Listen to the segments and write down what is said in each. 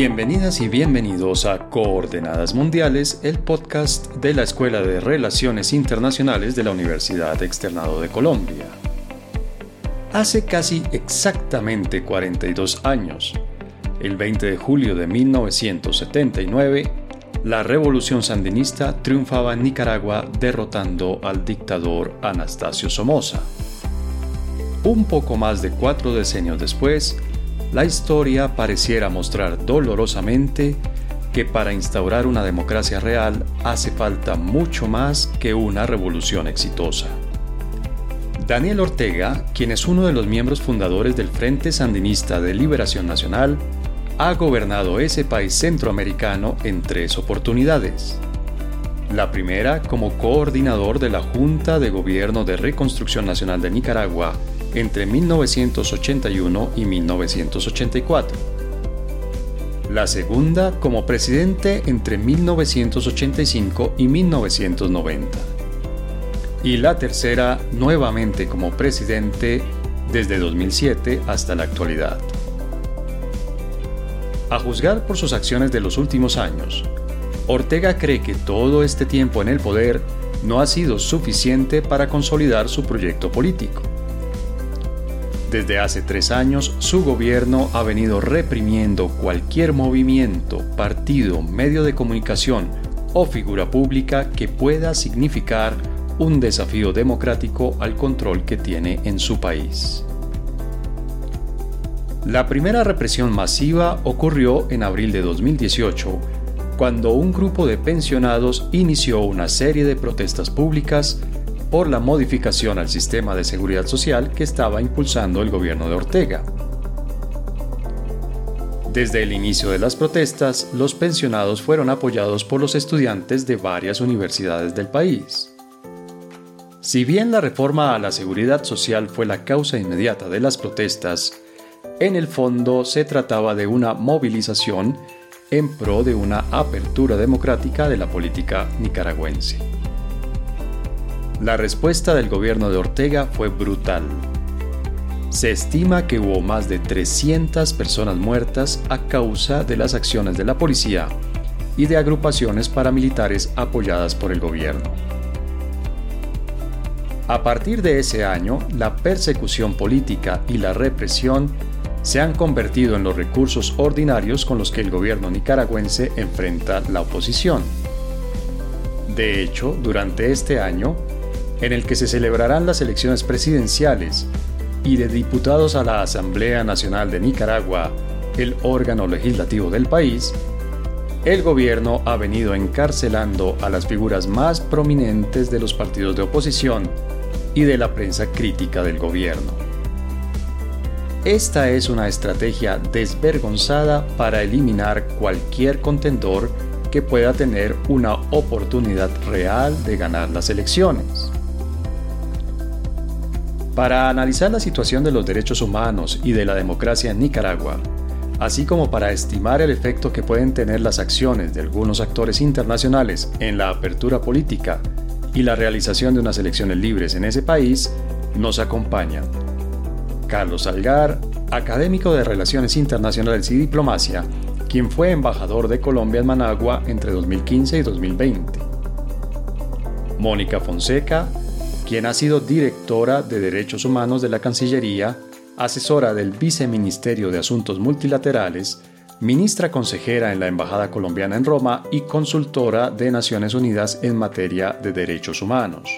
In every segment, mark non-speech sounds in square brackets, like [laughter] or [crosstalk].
Bienvenidas y bienvenidos a Coordenadas Mundiales, el podcast de la Escuela de Relaciones Internacionales de la Universidad Externado de Colombia. Hace casi exactamente 42 años, el 20 de julio de 1979, la revolución sandinista triunfaba en Nicaragua derrotando al dictador Anastasio Somoza. Un poco más de cuatro decenios después, la historia pareciera mostrar dolorosamente que para instaurar una democracia real hace falta mucho más que una revolución exitosa. Daniel Ortega, quien es uno de los miembros fundadores del Frente Sandinista de Liberación Nacional, ha gobernado ese país centroamericano en tres oportunidades. La primera como coordinador de la Junta de Gobierno de Reconstrucción Nacional de Nicaragua entre 1981 y 1984. La segunda como presidente entre 1985 y 1990. Y la tercera nuevamente como presidente desde 2007 hasta la actualidad. A juzgar por sus acciones de los últimos años, Ortega cree que todo este tiempo en el poder no ha sido suficiente para consolidar su proyecto político desde hace tres años, su gobierno ha venido reprimiendo cualquier movimiento, partido, medio de comunicación o figura pública que pueda significar un desafío democrático al control que tiene en su país. La primera represión masiva ocurrió en abril de 2018, cuando un grupo de pensionados inició una serie de protestas públicas por la modificación al sistema de seguridad social que estaba impulsando el gobierno de Ortega. Desde el inicio de las protestas, los pensionados fueron apoyados por los estudiantes de varias universidades del país. Si bien la reforma a la seguridad social fue la causa inmediata de las protestas, en el fondo se trataba de una movilización en pro de una apertura democrática de la política nicaragüense. La respuesta del gobierno de Ortega fue brutal. Se estima que hubo más de 300 personas muertas a causa de las acciones de la policía y de agrupaciones paramilitares apoyadas por el gobierno. A partir de ese año, la persecución política y la represión se han convertido en los recursos ordinarios con los que el gobierno nicaragüense enfrenta la oposición. De hecho, durante este año, en el que se celebrarán las elecciones presidenciales y de diputados a la Asamblea Nacional de Nicaragua, el órgano legislativo del país, el gobierno ha venido encarcelando a las figuras más prominentes de los partidos de oposición y de la prensa crítica del gobierno. Esta es una estrategia desvergonzada para eliminar cualquier contendor que pueda tener una oportunidad real de ganar las elecciones. Para analizar la situación de los derechos humanos y de la democracia en Nicaragua, así como para estimar el efecto que pueden tener las acciones de algunos actores internacionales en la apertura política y la realización de unas elecciones libres en ese país, nos acompañan Carlos Algar, académico de Relaciones Internacionales y Diplomacia, quien fue embajador de Colombia en Managua entre 2015 y 2020. Mónica Fonseca, quien ha sido directora de Derechos Humanos de la Cancillería, asesora del Viceministerio de Asuntos Multilaterales, ministra consejera en la Embajada Colombiana en Roma y consultora de Naciones Unidas en materia de derechos humanos.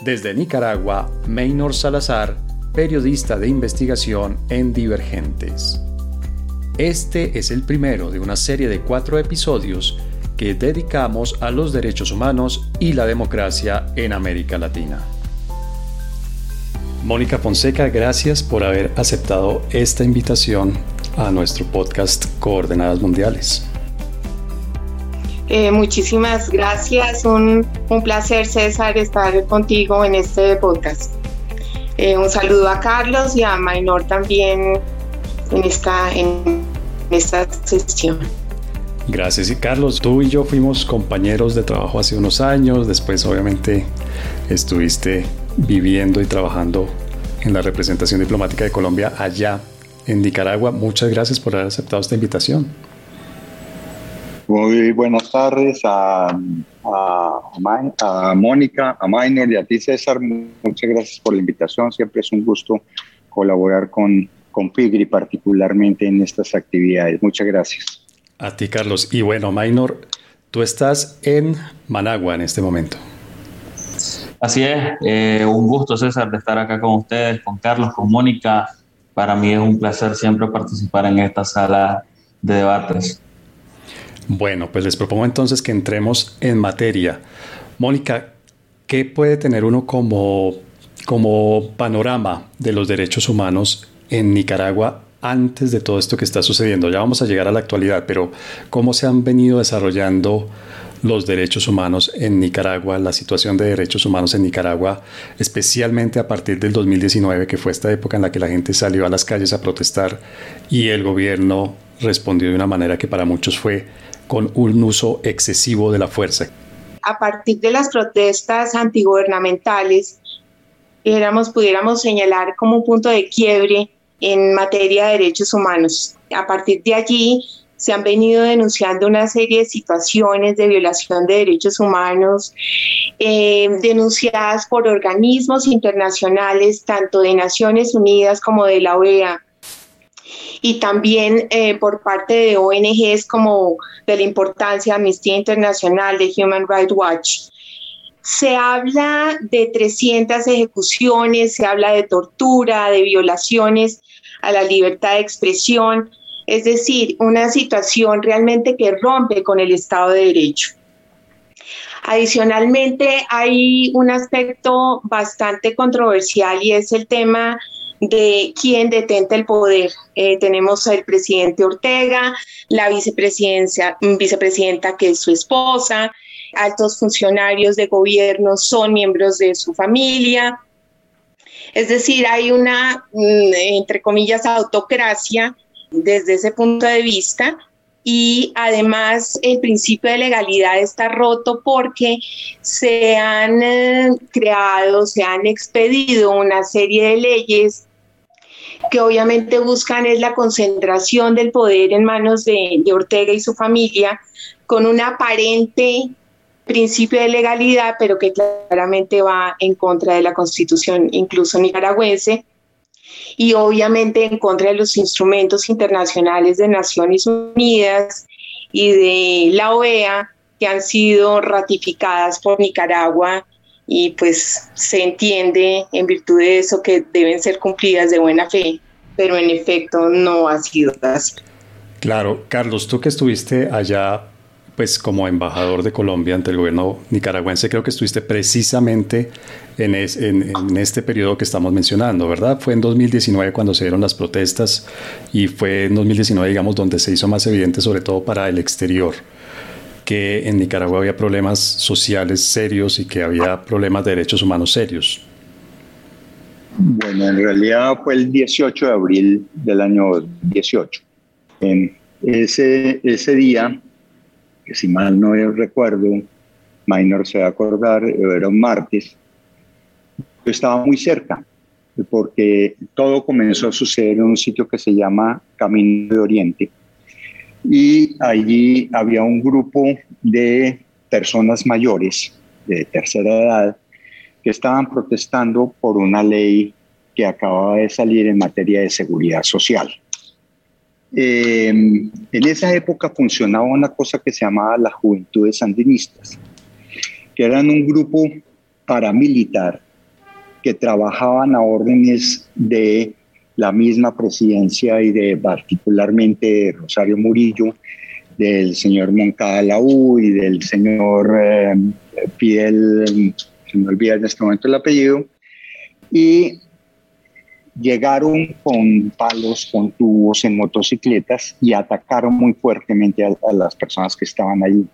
Desde Nicaragua, Maynor Salazar, periodista de investigación en Divergentes. Este es el primero de una serie de cuatro episodios que dedicamos a los derechos humanos y la democracia en América Latina. Mónica Fonseca, gracias por haber aceptado esta invitación a nuestro podcast Coordenadas Mundiales. Eh, muchísimas gracias, un, placer César estar contigo en este podcast. Eh, un saludo a Carlos y a Mainor también en esta, en esta sesión. Gracias y Carlos, tú y yo fuimos compañeros de trabajo hace unos años, después obviamente estuviste viviendo y trabajando en la representación diplomática de Colombia allá en Nicaragua. Muchas gracias por haber aceptado esta invitación. Muy buenas tardes a, a, Mónica, a Minor y a ti César. Muchas gracias por la invitación. Siempre es un gusto colaborar con, con Pigri, particularmente en estas actividades. Muchas gracias. A ti, Carlos. Y bueno, Minor, tú estás en Managua en este momento. Así es, eh, un gusto César de estar acá con ustedes, con Carlos, con Mónica. Para mí es un placer siempre participar en esta sala de debates. Bueno, pues les propongo entonces que entremos en materia. Mónica, ¿qué puede tener uno como, como panorama de los derechos humanos en Nicaragua antes de todo esto que está sucediendo? Ya vamos a llegar a la actualidad, pero ¿cómo se han venido desarrollando los derechos humanos en Nicaragua, la situación de derechos humanos en Nicaragua, especialmente a partir del 2019, que fue esta época en la que la gente salió a las calles a protestar y el gobierno respondió de una manera que para muchos fue con un uso excesivo de la fuerza. A partir de las protestas antigubernamentales, pudiéramos señalar como un punto de quiebre en materia de derechos humanos. A partir de allí, se han venido denunciando una serie de situaciones de violación de derechos humanos eh, denunciadas por organismos internacionales, tanto de Naciones Unidas como de la OEA, y también eh, por parte de ONGs como de la importancia de Amnistía Internacional, de Human Rights Watch. Se habla de 300 ejecuciones, se habla de tortura, de violaciones a la libertad de expresión, es decir, una situación realmente que rompe con el Estado de Derecho. Adicionalmente, hay un aspecto bastante controversial y es el tema de quién detenta el poder. Eh, tenemos al presidente Ortega, la vicepresidencia, vicepresidenta que es su esposa, altos funcionarios de gobierno son miembros de su familia. Es decir, hay una, mm, entre comillas, autocracia desde ese punto de vista y además el principio de legalidad está roto porque se han eh, creado, se han expedido una serie de leyes que obviamente buscan es la concentración del poder en manos de, de Ortega y su familia con un aparente principio de legalidad, pero que claramente va en contra de la constitución incluso nicaragüense y obviamente en contra de los instrumentos internacionales de Naciones Unidas y de la OEA que han sido ratificadas por Nicaragua y pues se entiende en virtud de eso que deben ser cumplidas de buena fe, pero en efecto no ha sido así. Claro, Carlos, tú que estuviste allá pues como embajador de Colombia ante el gobierno nicaragüense, creo que estuviste precisamente en, en, este periodo que estamos mencionando, ¿verdad? Fue en 2019 cuando se dieron las protestas y fue en 2019, digamos, donde se hizo más evidente, sobre todo para el exterior, que en Nicaragua había problemas sociales serios y que había problemas de derechos humanos serios. Bueno, en realidad fue el 18 de abril del año 18. En ese, ese día que si mal no recuerdo, Minor se va a acordar, era un martes, yo estaba muy cerca, porque todo comenzó a suceder en un sitio que se llama Camino de Oriente. Y allí había un grupo de personas mayores de tercera edad que estaban protestando por una ley que acababa de salir en materia de seguridad social. Eh, en esa época funcionaba una cosa que se llamaba las Juventudes Sandinistas, que eran un grupo paramilitar que trabajaban a órdenes de la misma presidencia y de particularmente de Rosario Murillo, del señor Moncada Laú y del señor eh, Fidel, se me olvida en este momento el apellido, y llegaron con palos, con tubos en motocicletas y atacaron muy fuertemente a, las personas que estaban ahí.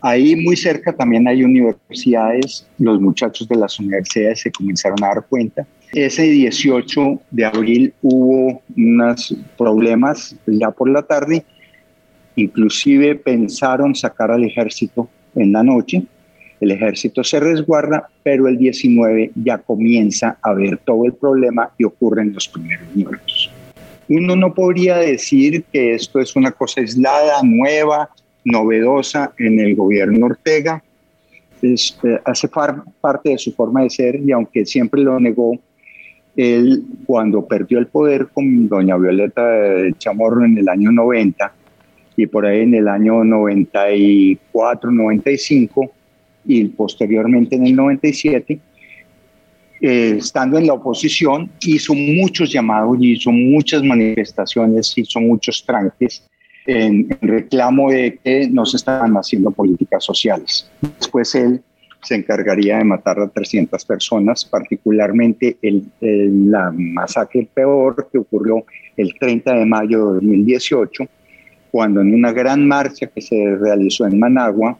Ahí muy cerca también hay universidades, los muchachos de las universidades se comenzaron a dar cuenta. Ese 18 de abril hubo unos problemas ya por la tarde, inclusive pensaron sacar al ejército en la noche, el ejército se resguarda, pero el 19 ya comienza a ver todo el problema y ocurren los primeros muertos. uno no podría decir que esto es una cosa aislada, nueva, novedosa en el gobierno Ortega. Es, eh, hace parte de su forma de ser y aunque siempre lo negó, él cuando perdió el poder con doña Violeta Chamorro en el año 90 y por ahí en el año 94, 95 y posteriormente en el 97, eh, estando en la oposición, hizo muchos llamados, hizo muchas manifestaciones, hizo muchos tranques en, reclamo de que no se estaban haciendo políticas sociales. Después él se encargaría de matar a 300 personas, particularmente el, la masacre peor que ocurrió el 30 de mayo de 2018, cuando en una gran marcha que se realizó en Managua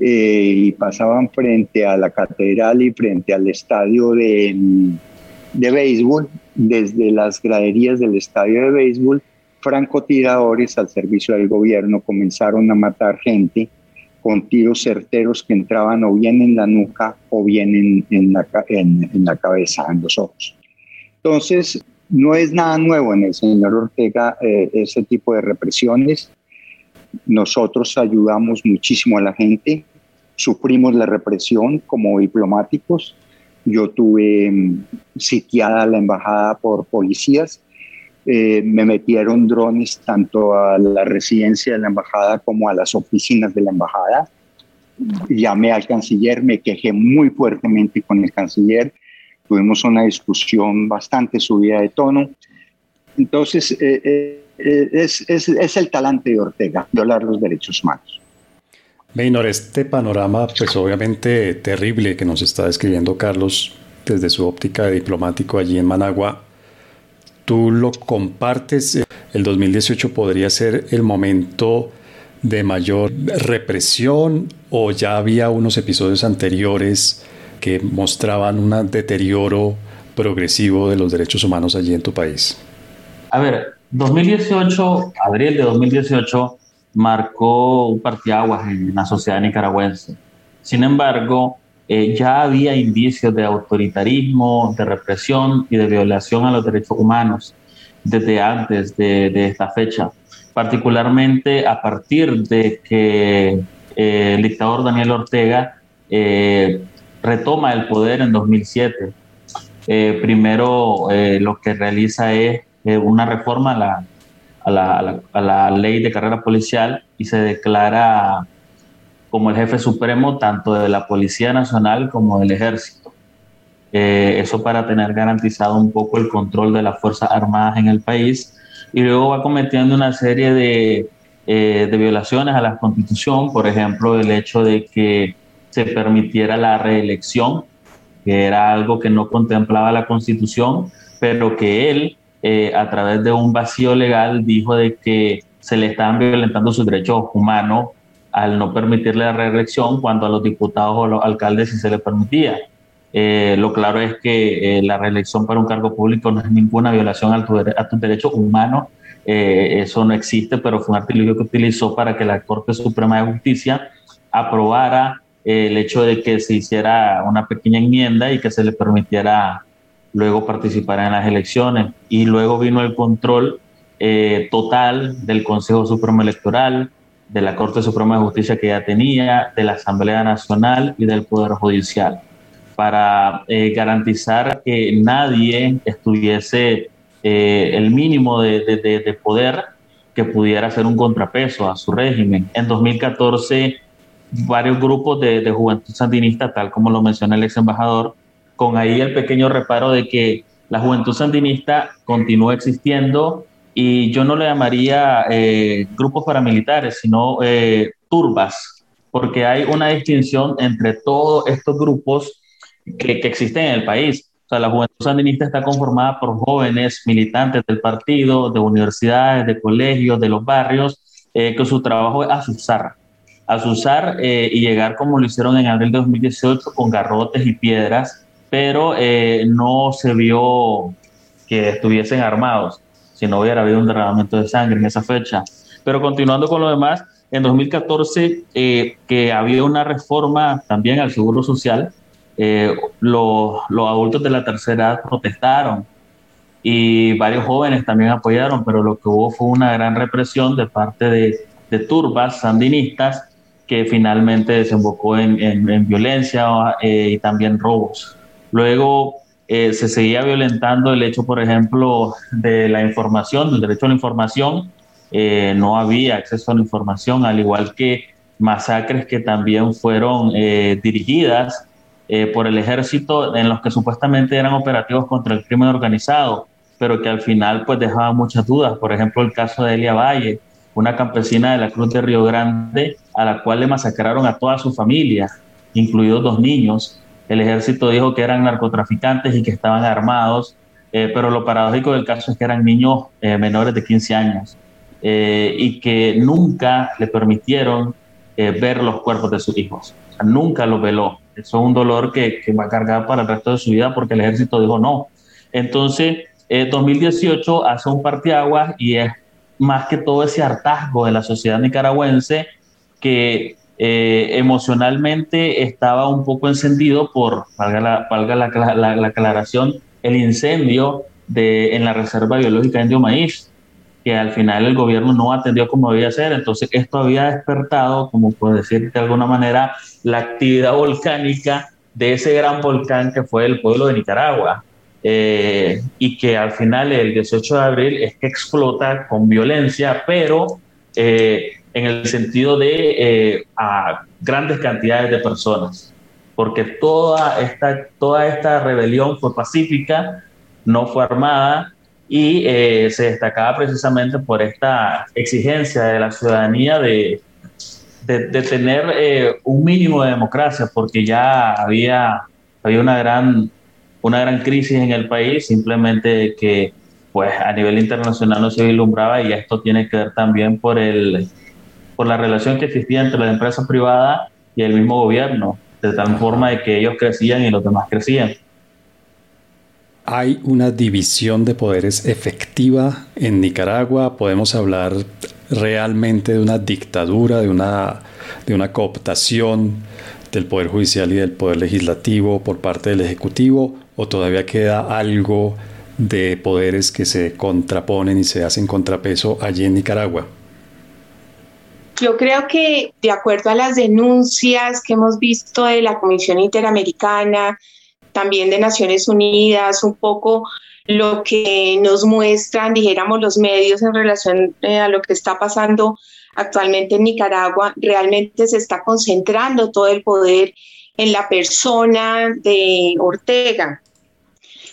eh, y pasaban frente a la catedral y frente al estadio de, de béisbol, desde las graderías del estadio de béisbol, francotiradores al servicio del gobierno comenzaron a matar gente con tiros certeros que entraban o bien en la nuca o bien en, la, en, la cabeza, en los ojos. Entonces, no es nada nuevo en el señor Ortega eh, ese tipo de represiones. Nosotros ayudamos muchísimo a la gente, sufrimos la represión como diplomáticos. Yo tuve mm, sitiada la embajada por policías eh, me metieron drones tanto a la residencia de la embajada como a las oficinas de la embajada. Llamé al canciller, me quejé muy fuertemente con el canciller, tuvimos una discusión bastante subida de tono. Entonces, eh, eh, es, es, es, el talante de Ortega, violar los derechos humanos. Meynor, este panorama, pues obviamente terrible que nos está describiendo Carlos desde su óptica de diplomático allí en Managua, tú lo compartes, el 2018 podría ser el momento de mayor represión o ya había unos episodios anteriores que mostraban un deterioro progresivo de los derechos humanos allí en tu país? A ver, 2018, abril de 2018, marcó un partiaguas en la sociedad nicaragüense. Sin embargo, eh, ya había indicios de autoritarismo, de represión y de violación a los derechos humanos desde antes de, esta fecha, particularmente a partir de que eh, el dictador Daniel Ortega eh, retoma el poder en 2007. primero lo que realiza es una reforma a la, a la ley de carrera policial y se declara como el jefe supremo tanto de la Policía Nacional como del Ejército. Eh, eso para tener garantizado un poco el control de las Fuerzas Armadas en el país. Y luego va cometiendo una serie de, eh, de violaciones a la Constitución, por ejemplo, el hecho de que se permitiera la reelección, que era algo que no contemplaba la Constitución, pero que él, eh, a través de un vacío legal, dijo de que se le estaban violentando sus derechos humanos al no permitirle la reelección cuando a los diputados o los alcaldes sí se les permitía. Eh, lo claro es que eh, la reelección para un cargo público no es ninguna violación a, tus derechos humanos, eso no existe, pero fue un artilugio que utilizó para que la Corte Suprema de Justicia aprobara el hecho de que se hiciera una pequeña enmienda y que se le permitiera luego participar en las elecciones. Y luego vino el control total del Consejo Supremo Electoral, de la Corte Suprema de Justicia que ya tenía, de la Asamblea Nacional y del Poder Judicial, para eh, garantizar que nadie estuviese eh, el mínimo de, de, poder que pudiera ser un contrapeso a su régimen. En 2014, varios grupos de, juventud sandinista, tal como lo menciona el ex embajador, con ahí el pequeño reparo de que la juventud sandinista continúa existiendo, y yo no le llamaría eh, grupos paramilitares, sino eh, turbas, porque hay una distinción entre todos estos grupos que, existen en el país. O sea, la Juventud Sandinista está conformada por jóvenes militantes del partido, de universidades, de colegios, de los barrios, eh, que su trabajo es azuzar, azuzar y llegar como lo hicieron en abril de 2018 con garrotes y piedras, pero no se vio que estuviesen armados si no hubiera habido un derramamiento de sangre en esa fecha. Pero continuando con lo demás, en 2014, eh, que había una reforma también al Seguro Social, eh, los, adultos de la tercera edad protestaron y varios jóvenes también apoyaron, pero lo que hubo fue una gran represión de parte de, turbas sandinistas que finalmente desembocó en, en, violencia eh, y también robos. Luego eh, se seguía violentando el hecho, por ejemplo, de la información, del derecho a la información. Eh, no había acceso a la información, al igual que masacres que también fueron dirigidas por el ejército en los que supuestamente eran operativos contra el crimen organizado, pero que al final pues dejaban muchas dudas. Por ejemplo, el caso de Elia Valle, una campesina de la Cruz de Río Grande, a la cual le masacraron a toda su familia, incluidos dos niños. El ejército dijo que eran narcotraficantes y que estaban armados, eh, pero lo paradójico del caso es que eran niños eh, menores de 15 años eh, y que nunca le permitieron ver los cuerpos de sus hijos. nunca los veló. Eso es un dolor que, que va a cargar para el resto de su vida porque el ejército dijo no. Entonces, 2018 hace un parteaguas y es más que todo ese hartazgo de la sociedad nicaragüense que eh, emocionalmente estaba un poco encendido por, valga, la, valga la, aclaración, el incendio de, en la Reserva Biológica Indio Maíz, que al final el gobierno no atendió como debía ser. Entonces, esto había despertado, como puedo decir de alguna manera, la actividad volcánica de ese gran volcán que fue el pueblo de Nicaragua. Eh, y que al final el 18 de abril es que explota con violencia, pero eh, en el sentido de eh, a grandes cantidades de personas, porque toda esta, toda esta rebelión fue pacífica, no fue armada y se destacaba precisamente por esta exigencia de la ciudadanía de, de, de tener un mínimo de democracia, porque ya había, había una gran una gran crisis en el país, simplemente que pues a nivel internacional no se vislumbraba y esto tiene que ver también por, el, por la relación que existía entre la empresa privada y el mismo gobierno, de tal forma de que ellos crecían y los demás crecían. ¿Hay una división de poderes efectiva en Nicaragua? ¿Podemos hablar realmente de una dictadura, de una, de una cooptación del Poder Judicial y del Poder Legislativo por parte del Ejecutivo? o todavía queda algo de poderes que se contraponen y se hacen contrapeso allí en Nicaragua? Yo creo que de acuerdo a las denuncias que hemos visto de la Comisión Interamericana, también de Naciones Unidas, un poco lo que nos muestran, dijéramos, los medios en relación eh, a lo que está pasando actualmente en Nicaragua, realmente se está concentrando todo el poder en la persona de Ortega.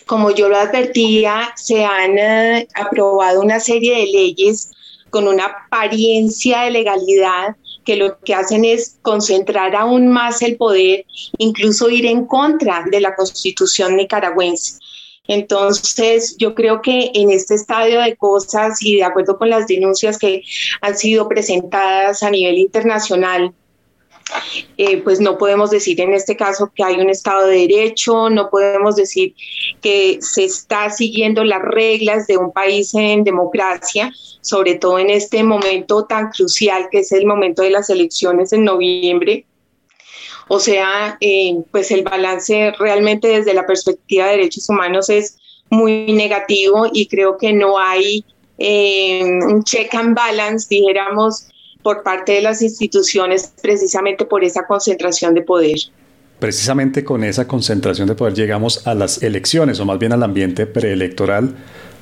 Como yo lo advertía, se han eh, aprobado una serie de leyes con una apariencia de legalidad que lo que hacen es concentrar aún más el poder, incluso ir en contra de la constitución nicaragüense. Entonces, yo creo que en este estadio de cosas y de acuerdo con las denuncias que han sido presentadas a nivel internacional, eh, pues no podemos decir en este caso que hay un Estado de Derecho, no podemos decir que se está siguiendo las reglas de un país en democracia, sobre todo en este momento tan crucial que es el momento de las elecciones en noviembre. O sea, eh, pues el balance realmente desde la perspectiva de derechos humanos es muy negativo y creo que no hay eh, un check and balance, dijéramos, por parte de las instituciones precisamente por esa concentración de poder. Precisamente con esa concentración de poder llegamos a las elecciones, o más bien al ambiente preelectoral.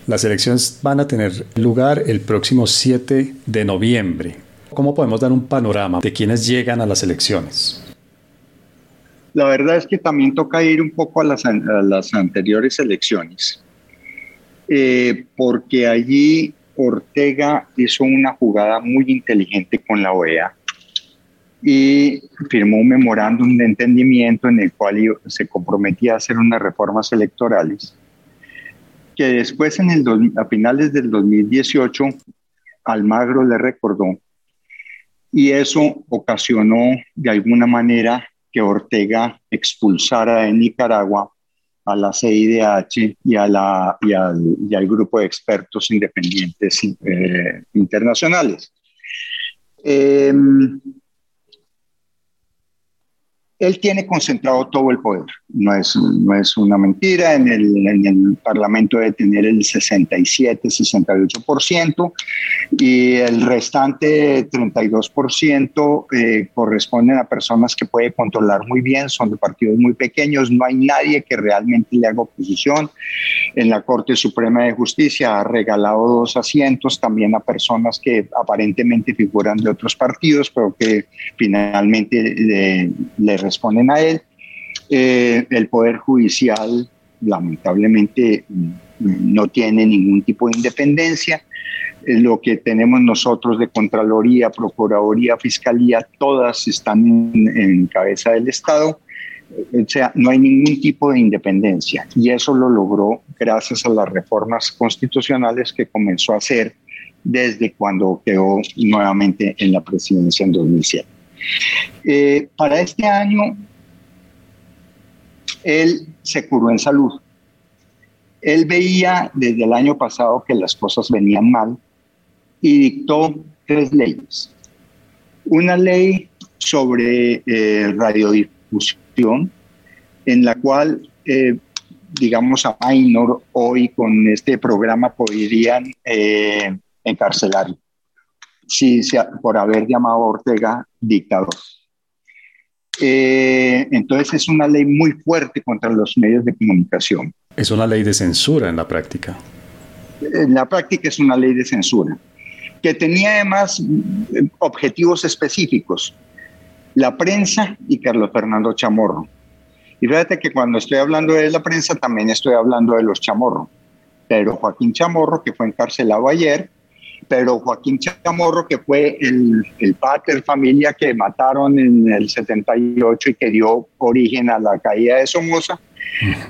Las elecciones van a tener lugar el próximo 7 de noviembre. ¿Cómo podemos dar un panorama de quienes llegan a las elecciones? La verdad es que también toca ir un poco a las, anteriores elecciones, eh, porque allí Ortega hizo una jugada muy inteligente con la OEA y firmó un memorándum de entendimiento en el cual se comprometía a hacer unas reformas electorales que después en el a finales del 2018 Almagro le recordó y eso ocasionó de alguna manera que Ortega expulsara de Nicaragua a la CIDH y, a la, y, al, grupo de expertos independientes eh, internacionales. Em, él tiene concentrado todo el poder. No es, no es una mentira. En el, en el Parlamento debe tener el 67, 68% y el restante 32% eh, corresponden a personas que puede controlar muy bien, son de partidos muy pequeños, no hay nadie que realmente le haga oposición. En la Corte Suprema de Justicia ha regalado dos asientos también a personas que aparentemente figuran de otros partidos, pero que finalmente le, le responden a él. Eh, el Poder Judicial lamentablemente no tiene ningún tipo de independencia. Eh, lo que tenemos nosotros de Contraloría, Procuraduría, Fiscalía, todas están en, cabeza del Estado. O sea, no hay ningún tipo de independencia. Y eso lo logró gracias a las reformas constitucionales que comenzó a hacer desde cuando quedó nuevamente en la presidencia en 2007. Eh, para este año, él se curó en salud. Él veía desde el año pasado que las cosas venían mal y dictó tres leyes. Una ley sobre eh, radiodifusión, en la cual, eh, digamos, a Minor hoy con este programa podrían encarcelar si, por haber llamado a Ortega dictador. Eh, entonces es una ley muy fuerte contra los medios de comunicación. Es una ley de censura en la práctica. En la práctica es una ley de censura, que tenía además eh, objetivos específicos, la prensa y Carlos Fernando Chamorro. Y fíjate que cuando estoy hablando de la prensa también estoy hablando de los Chamorro. Pero Joaquín Chamorro, que fue encarcelado ayer, pero Joaquín Chamorro, que fue el, el pater familia que mataron en el 78 y que dio origen a la caída de Somoza,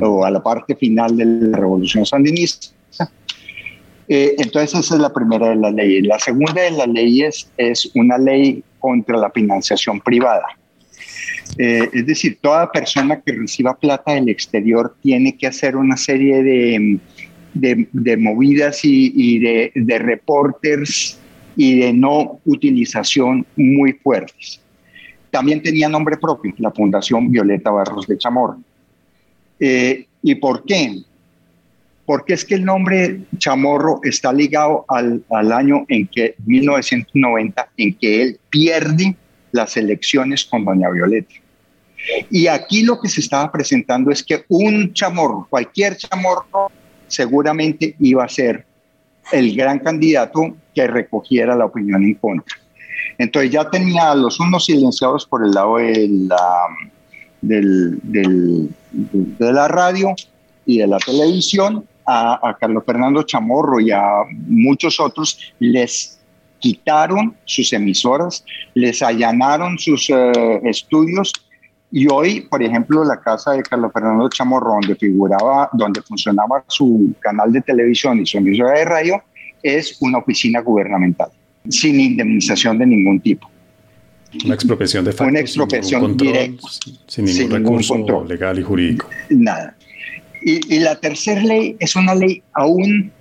o a la parte final de la revolución sandinista. Eh, entonces esa es la primera de las leyes. La segunda de las leyes es una ley contra la financiación privada. Eh, es decir, toda persona que reciba plata del exterior tiene que hacer una serie de de, movidas y, de, de, reporters y de no utilización muy fuertes. También tenía nombre propio, la Fundación Violeta Barros de Chamorro. Eh, ¿Y por qué? Porque es que el nombre Chamorro está ligado al, al año en que, 1990, en que él pierde las elecciones con Doña Violeta. Y aquí lo que se estaba presentando es que un chamorro, cualquier chamorro, seguramente iba a ser el gran candidato que recogiera la opinión en contra. Entonces ya tenía a los unos silenciados por el lado de la, de la radio y de la televisión, a, Carlos Fernando Chamorro y a muchos otros les quitaron sus emisoras, les allanaron sus eh, estudios y hoy, por ejemplo, la casa de Carlos Fernando Chamorro, donde figuraba, donde funcionaba su canal de televisión y su emisora de radio, es una oficina gubernamental, sin indemnización de ningún tipo. Una expropiación de facto. Una expropiación directa. Sin ningún recurso legal y jurídico. Nada. Y, y la tercera ley es una ley aún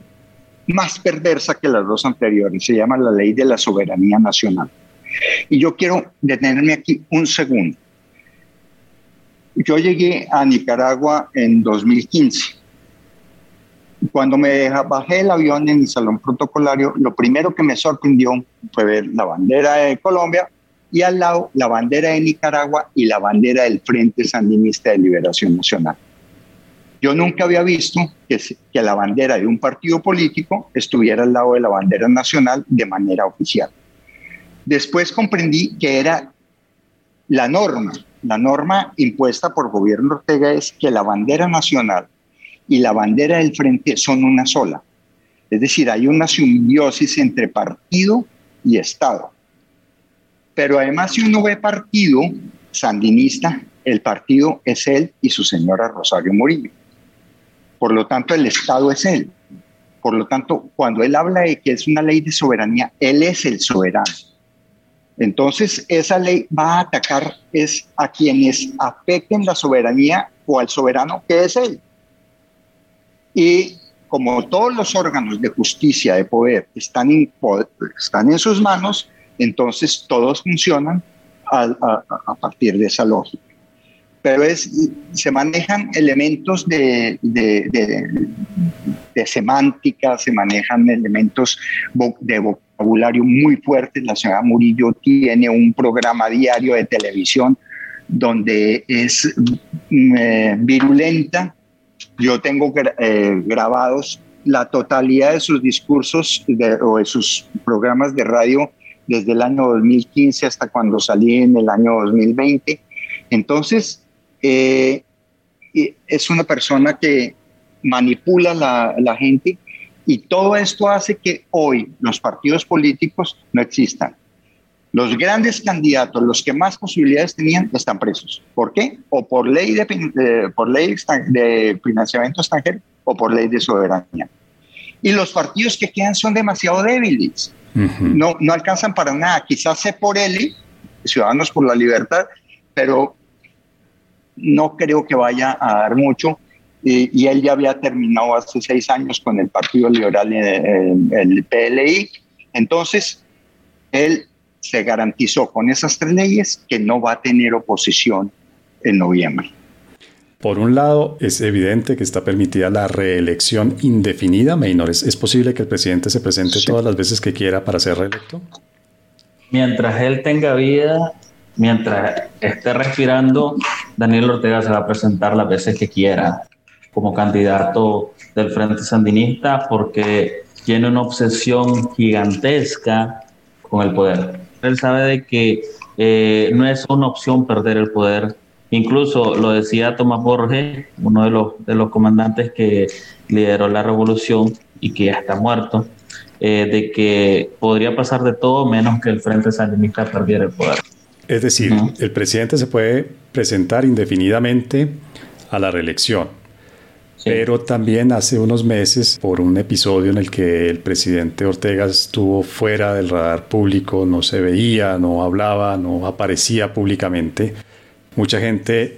más perversa que las dos anteriores. Se llama la ley de la soberanía nacional. Y yo quiero detenerme aquí un segundo yo llegué a Nicaragua en 2015. Cuando me bajé el avión en el salón protocolario, lo primero que me sorprendió fue ver la bandera de Colombia y al lado la bandera de Nicaragua y la bandera del Frente Sandinista de Liberación Nacional. Yo nunca había visto que, que la bandera de un partido político estuviera al lado de la bandera nacional de manera oficial. Después comprendí que era la norma la norma impuesta por gobierno Ortega es que la bandera nacional y la bandera del frente son una sola. Es decir, hay una simbiosis entre partido y Estado. Pero además, si uno ve partido sandinista, el partido es él y su señora Rosario Murillo. Por lo tanto, el Estado es él. Por lo tanto, cuando él habla de que es una ley de soberanía, él es el soberano. Entonces, esa ley va a atacar es a quienes afecten la soberanía o al soberano que es él. Y como todos los órganos de justicia, de poder, están en, sus manos, entonces todos funcionan a, partir de esa lógica. pero es, se manejan elementos de, de, de, semántica, se manejan elementos de vocabulario muy fuertes. La señora Murillo tiene un programa diario de televisión donde es mm, eh, virulenta. Yo tengo eh, grabados la totalidad de sus discursos o de sus programas de radio desde el año 2015 hasta cuando salí en el año 2020. Entonces, eh, es una persona que manipula la, la gente y todo esto hace que hoy los partidos políticos no existan. Los grandes candidatos, los que más posibilidades tenían, están presos. ¿Por qué? O por ley de, por ley de financiamiento extranjero o por ley de soberanía. Y los partidos que quedan son demasiado débiles. no, no alcanzan para nada. Quizás sé por él, Ciudadanos por la Libertad, pero no creo que vaya a dar mucho. Y, él ya había terminado hace seis años con el Partido Liberal, el, el PLI. Entonces, él se garantizó con esas tres leyes que no va a tener oposición en noviembre. Por un lado, es evidente que está permitida la reelección indefinida, Meynores. ¿Es posible que el presidente se presente todas las veces que quiera para ser reelecto? Mientras él tenga vida, mientras esté respirando, Daniel Ortega se va a presentar las veces que quiera como candidato del Frente Sandinista porque tiene una obsesión gigantesca con el poder él sabe de que eh, no es una opción perder el poder. Incluso lo decía Tomás Borges, uno de los, de los comandantes que lideró la revolución y que ya está muerto, eh, de que podría pasar de todo menos que el Frente Sandinista perdiera el poder. Es decir, el presidente se puede presentar indefinidamente a la reelección, pero también hace unos meses, por un episodio en el que el presidente Ortega estuvo fuera del radar público, no se veía, no hablaba, no aparecía públicamente, mucha gente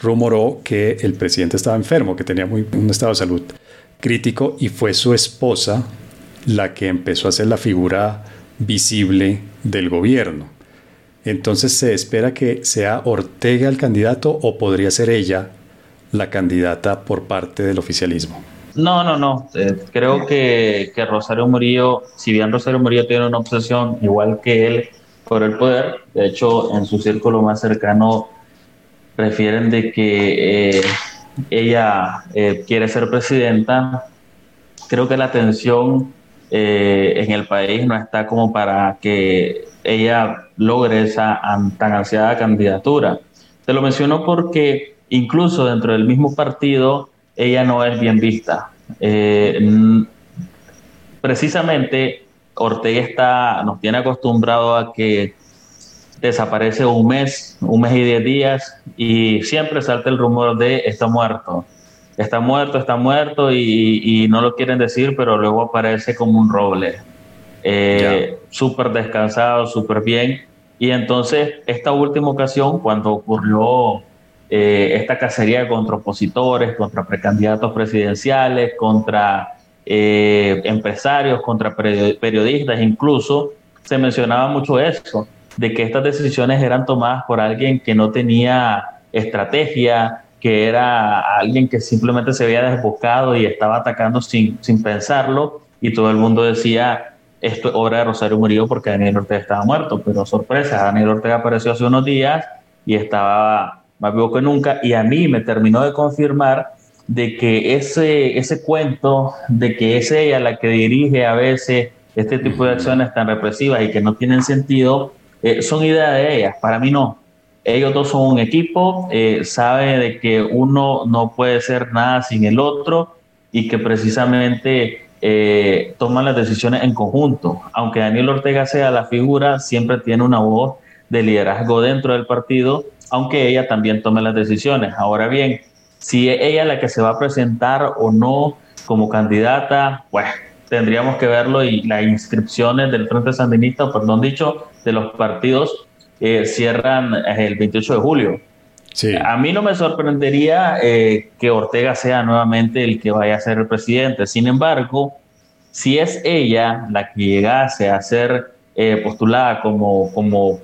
rumoró que el presidente estaba enfermo, que tenía un estado de salud crítico y fue su esposa la que empezó a ser la figura visible del gobierno. Entonces se espera que sea Ortega el candidato o podría ser ella la candidata por parte del oficialismo. No, no, no. Eh, creo que, que, Rosario Murillo, si bien Rosario Murillo tiene una obsesión igual que él por el poder, de hecho en su círculo más cercano prefieren de que eh, ella eh, quiere ser presidenta, creo que la tensión en el país no está como para que ella logre esa tan ansiada candidatura. Te lo menciono porque incluso dentro del mismo partido, ella no es bien vista. Eh, precisamente Ortega está, nos tiene acostumbrado a que desaparece un mes, un mes y diez días, y siempre salta el rumor de está muerto. Está muerto, está muerto, y, no lo quieren decir, pero luego aparece como un roble. Eh, súper descansado, súper bien. Y entonces, esta última ocasión, cuando ocurrió eh, esta cacería contra opositores, contra precandidatos presidenciales, contra eh, empresarios, contra periodistas, incluso se mencionaba mucho eso, de que estas decisiones eran tomadas por alguien que no tenía estrategia, que era alguien que simplemente se había desbocado y estaba atacando sin, sin pensarlo, y todo el mundo decía, esto es obra de Rosario Murillo porque Daniel Ortega estaba muerto, pero sorpresa, Daniel Ortega apareció hace unos días y estaba más vivo que nunca, y a mí me terminó de confirmar de que ese, ese cuento de que es ella la que dirige a veces este tipo de acciones tan represivas y que no tienen sentido, eh, son ideas de ellas, para mí no. Ellos dos son un equipo, eh, sabe de que uno no puede ser nada sin el otro y que precisamente eh, toman las decisiones en conjunto. Aunque Daniel Ortega sea la figura, siempre tiene una voz de liderazgo dentro del partido aunque ella también tome las decisiones. Ahora bien, si es ella la que se va a presentar o no como candidata, pues tendríamos que verlo y las inscripciones del Frente Sandinista, perdón dicho, de los partidos eh, cierran eh, el 28 de julio. Sí. A mí no me sorprendería eh, que Ortega sea nuevamente el que vaya a ser el presidente. Sin embargo, si es ella la que llegase a ser postulada como, como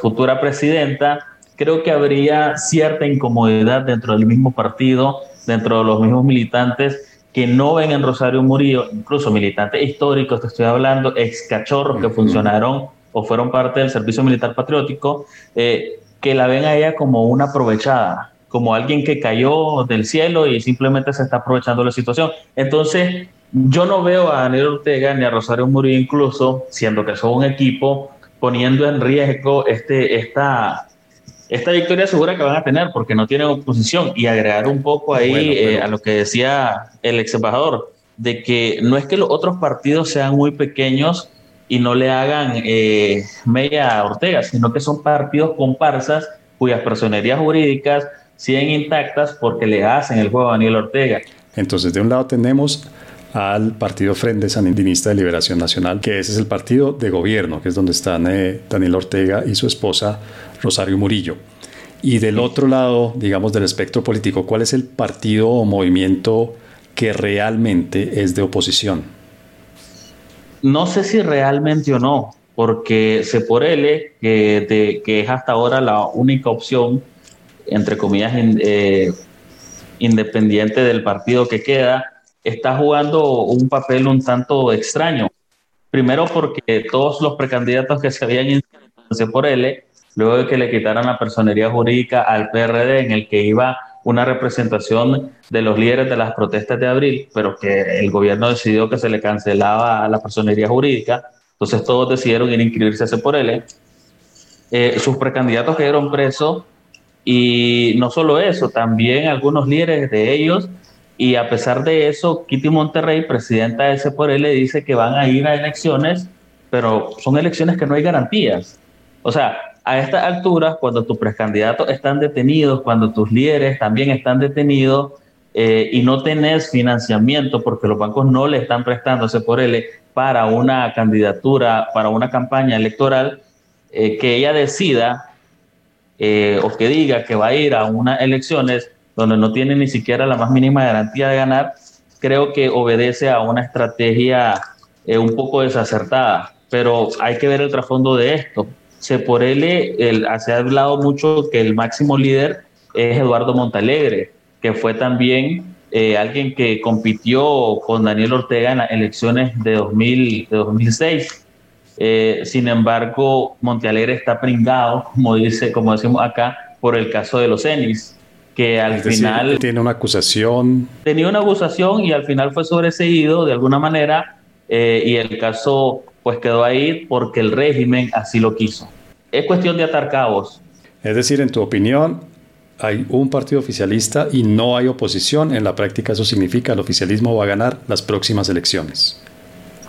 futura presidenta, creo que habría cierta incomodidad dentro del mismo partido, dentro de los mismos militantes que no ven en Rosario Murillo, incluso militantes históricos, te estoy hablando, ex cachorros que funcionaron o fueron parte del servicio militar patriótico, eh, que la ven a ella como una aprovechada, como alguien que cayó del cielo y simplemente se está aprovechando la situación. Entonces, yo no veo a Daniel Ortega ni a Rosario Murillo incluso, siendo que son un equipo, poniendo en riesgo este, esta, esta victoria segura que van a tener porque no tienen oposición y agregar un poco ahí eh, a lo que decía el ex embajador de que no es que los otros partidos sean muy pequeños y no le hagan eh, media a Ortega, sino que son partidos comparsas cuyas personerías jurídicas siguen intactas porque le hacen el juego a Daniel Ortega. Entonces, de un lado tenemos al Partido Frente Sandinista de Liberación Nacional, que ese es el partido de gobierno, que es donde están eh, Daniel Ortega y su esposa Rosario Murillo. Y del otro lado, digamos, del espectro político, ¿cuál es el partido o movimiento que realmente es de oposición? No sé si realmente o no, porque se por L, que, que es hasta ahora la única opción, entre comillas, eh, independiente del partido que queda, está jugando un papel un tanto extraño. Primero porque todos los precandidatos que se habían inscrito por L, luego de que le quitaran la personería jurídica al PRD en el que iba una representación de los líderes de las protestas de abril, pero que el gobierno decidió que se le cancelaba la personería jurídica, entonces todos decidieron ir a inscribirse a por L. Eh, sus precandidatos quedaron presos y no solo eso, también algunos líderes de ellos y a pesar de eso, Kitty Monterrey, presidenta de le dice que van a ir a elecciones, pero son elecciones que no hay garantías. O sea, a estas alturas, cuando tus precandidatos están detenidos, cuando tus líderes también están detenidos eh, y no tenés financiamiento porque los bancos no le están prestando ese por él para una candidatura, para una campaña electoral, eh, que ella decida eh, o que diga que va a ir a unas elecciones donde no tiene ni siquiera la más mínima garantía de ganar, creo que obedece a una estrategia eh, un poco desacertada. Pero hay que ver el trasfondo de esto. Se por él el, se ha hablado mucho que el máximo líder es Eduardo Montalegre, que fue también eh, alguien que compitió con Daniel Ortega en las elecciones de, 2000, de 2006. Eh, sin embargo, Montalegre está pringado, como, dice, como decimos acá, por el caso de los ENIS que al final... tiene una acusación. Tenía una acusación y al final fue sobreseído de alguna manera eh, y el caso pues quedó ahí porque el régimen así lo quiso. Es cuestión de atar cabos. Es decir, en tu opinión, hay un partido oficialista y no hay oposición. En la práctica eso significa que el oficialismo va a ganar las próximas elecciones.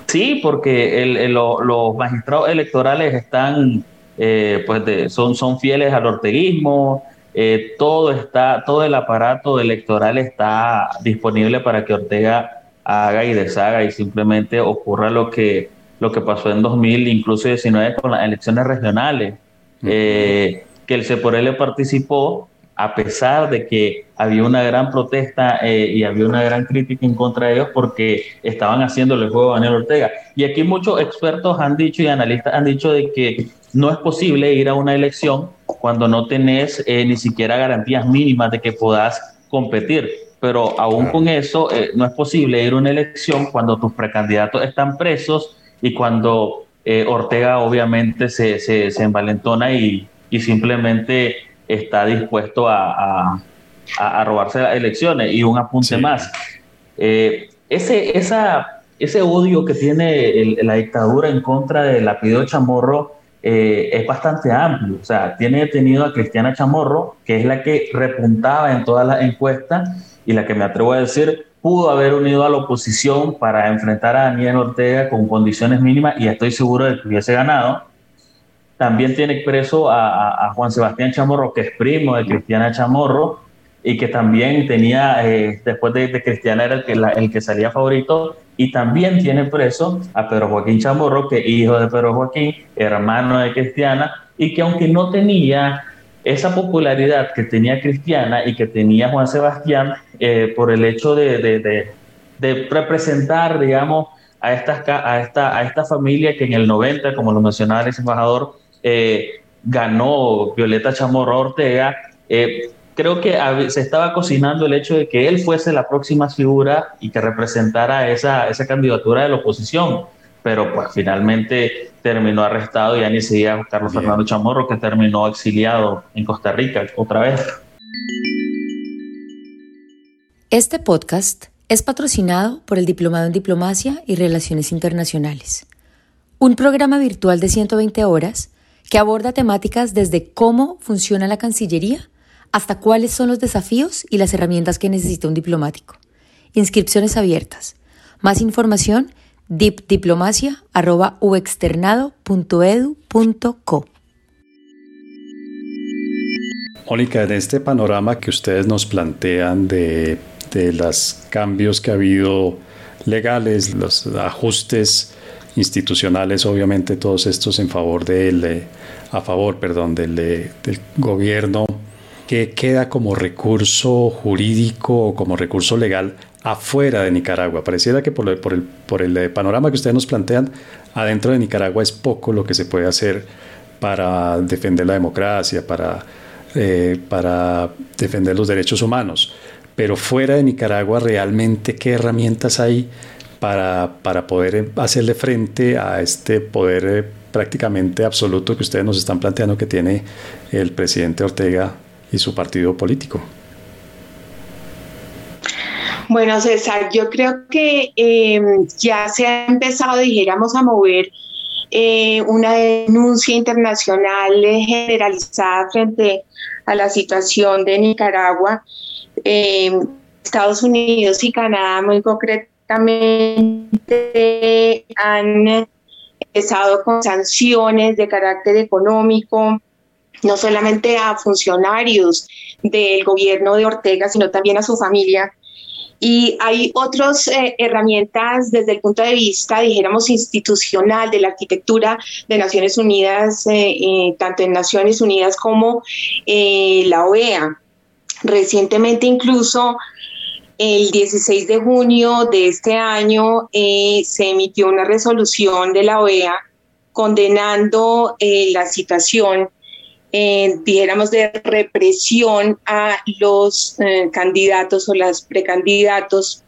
Sí, porque los magistrados electorales están, eh, pues son, son fieles al orteguismo, eh, todo está, todo el aparato electoral está disponible para que Ortega haga y deshaga y simplemente ocurra lo que, lo que pasó en 2000, incluso 19 con las elecciones regionales, eh, que el CEPOREL participó a pesar de que había una gran protesta eh, y había una gran crítica en contra de ellos porque estaban haciendo el juego a Daniel Ortega. Y aquí muchos expertos han dicho y analistas han dicho de que no es posible ir a una elección cuando no tenés eh, ni siquiera garantías mínimas de que puedas competir. Pero aún con eso, eh, no es posible ir a una elección cuando tus precandidatos están presos y cuando Ortega obviamente se, se, se envalentona y, y simplemente está dispuesto a, a, robarse las elecciones. Y un apunte más. Eh, ese, esa, ese odio que tiene la dictadura en contra de Lapido Chamorro eh, es bastante amplio. O sea, tiene detenido a Cristiana Chamorro, que es la que repuntaba en todas las encuestas y la que me atrevo a decir pudo haber unido a la oposición para enfrentar a Daniel Ortega con condiciones mínimas y estoy seguro de que hubiese ganado. También tiene preso a, Juan Sebastián Chamorro, que es primo de Cristiana Chamorro, y que también tenía, eh, después de, Cristiana era el que, el que salía favorito, y también tiene preso a Pedro Joaquín Chamorro, que hijo de Pedro Joaquín, hermano de Cristiana, y que aunque no tenía esa popularidad que tenía Cristiana y que tenía Juan Sebastián, eh, por el hecho de, de, representar, digamos, a, esta, a, esta, a esta familia que en el 90, como lo mencionaba el embajador, eh, ganó Violeta Chamorro Ortega, eh, creo que se estaba cocinando el hecho de que él fuese la próxima figura y que representara esa, esa candidatura de la oposición. Pero pues finalmente terminó arrestado y ya ni siquiera Carlos Fernando Chamorro, que terminó exiliado en Costa Rica otra vez. Este podcast es patrocinado por el Diplomado en Diplomacia y Relaciones Internacionales, un programa virtual de 120 horas que aborda temáticas desde cómo funciona la Cancillería hasta cuáles son los desafíos y las herramientas que necesita un diplomático. Inscripciones abiertas. Más información dipdiplomacia.uexternado.edu.co. Mónica, en este panorama que ustedes nos plantean de, de los cambios que ha habido legales, los ajustes institucionales, obviamente todos estos en favor del, eh, a favor, perdón, del, del gobierno, que queda como recurso jurídico o como recurso legal afuera de Nicaragua. Pareciera que por, el, por el eh, panorama que ustedes nos plantean, adentro de Nicaragua es poco lo que se puede hacer para defender la democracia, para, eh, para defender los derechos humanos. Pero fuera de Nicaragua, realmente, ¿qué herramientas hay para, para poder eh, hacerle frente a este poder prácticamente absoluto que ustedes nos están planteando que tiene el presidente Ortega y su partido político? Bueno, César, yo creo que em, ya se ha empezado, dijéramos, a mover eh, una denuncia internacional generalizada frente a la situación de Nicaragua. Em, Estados Unidos y Canadá muy concretamente han empezado con sanciones de carácter económico, no solamente a funcionarios del gobierno de Ortega, sino también a su familia y hay otras eh, herramientas desde el punto de vista, dijéramos, institucional de la arquitectura de Naciones Unidas, eh, eh, tanto en Naciones Unidas como la OEA. Recientemente incluso el 16 de junio de este año se emitió una resolución de la OEA condenando la situación eh, dijéramos, de represión a los eh, candidatos o las precandidatos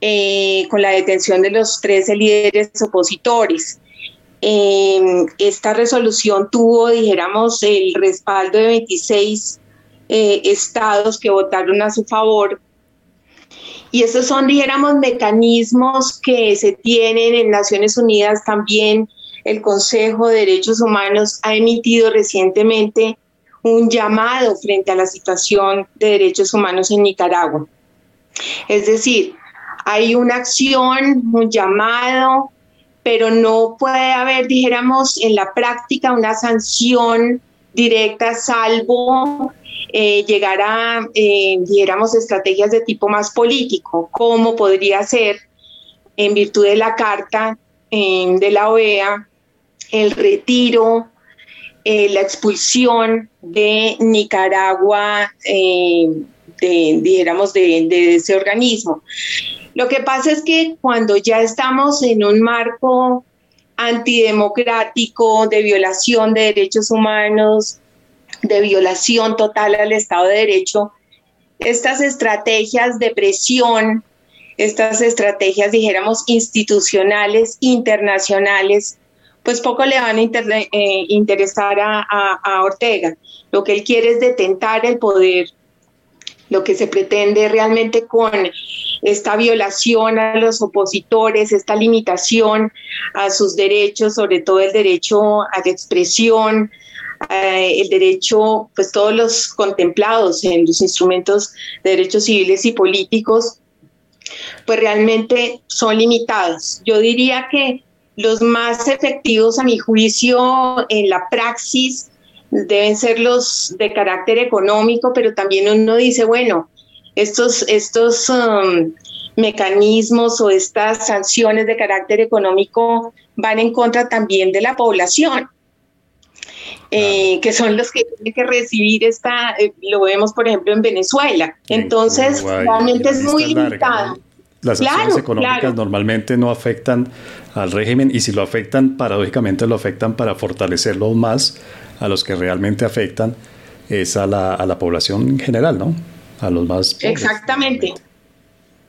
eh, con la detención de los 13 líderes opositores. esta resolución tuvo, dijéramos, el respaldo de 26 estados que votaron a su favor. Y esos son, dijéramos, mecanismos que se tienen en Naciones Unidas también el Consejo de Derechos Humanos ha emitido recientemente un llamado frente a la situación de derechos humanos en Nicaragua. Es decir, hay una acción, un llamado, pero no puede haber, dijéramos, en la práctica una sanción directa, salvo eh, llegar a, eh, dijéramos, estrategias de tipo más político, como podría ser, en virtud de la Carta eh, de la OEA, el retiro, eh, la expulsión de Nicaragua, eh, de, dijéramos, de, ese organismo. Lo que pasa es que cuando ya estamos en un marco antidemocrático, de violación de derechos humanos, de violación total al Estado de Derecho, estas estrategias de presión, estas estrategias, dijéramos, institucionales, internacionales, pues poco le van a eh, interesar a, Ortega. Lo que él quiere es detentar el poder. Lo que se pretende realmente con esta violación a los opositores, esta limitación a sus derechos, sobre todo el derecho a la expresión, eh, el derecho, pues todos los contemplados en los instrumentos de derechos civiles y políticos, pues realmente son limitados. Yo diría que los más efectivos, a mi juicio, en la praxis deben ser los de carácter económico, pero también uno dice, bueno, estos, estos um, mecanismos o estas sanciones de carácter económico van en contra también de la población. Eh, que son los que tienen que recibir esta, eh, lo vemos por ejemplo en Venezuela. Entonces, realmente es muy limitado. Las sanciones económicas normalmente no afectan al régimen y si lo afectan, paradójicamente lo afectan para fortalecerlo más a los que realmente afectan es a la, a la población en general, ¿no? A los más... Exactamente.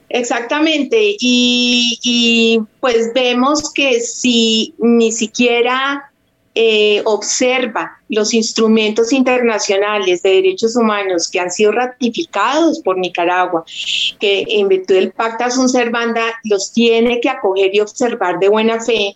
Exactamente. Y, y, pues vemos que si ni siquiera eh, observa los instrumentos internacionales de derechos humanos que han sido ratificados por Nicaragua, que en virtud del Pacta Sunt Servanda los tiene que acoger y observar de buena fe,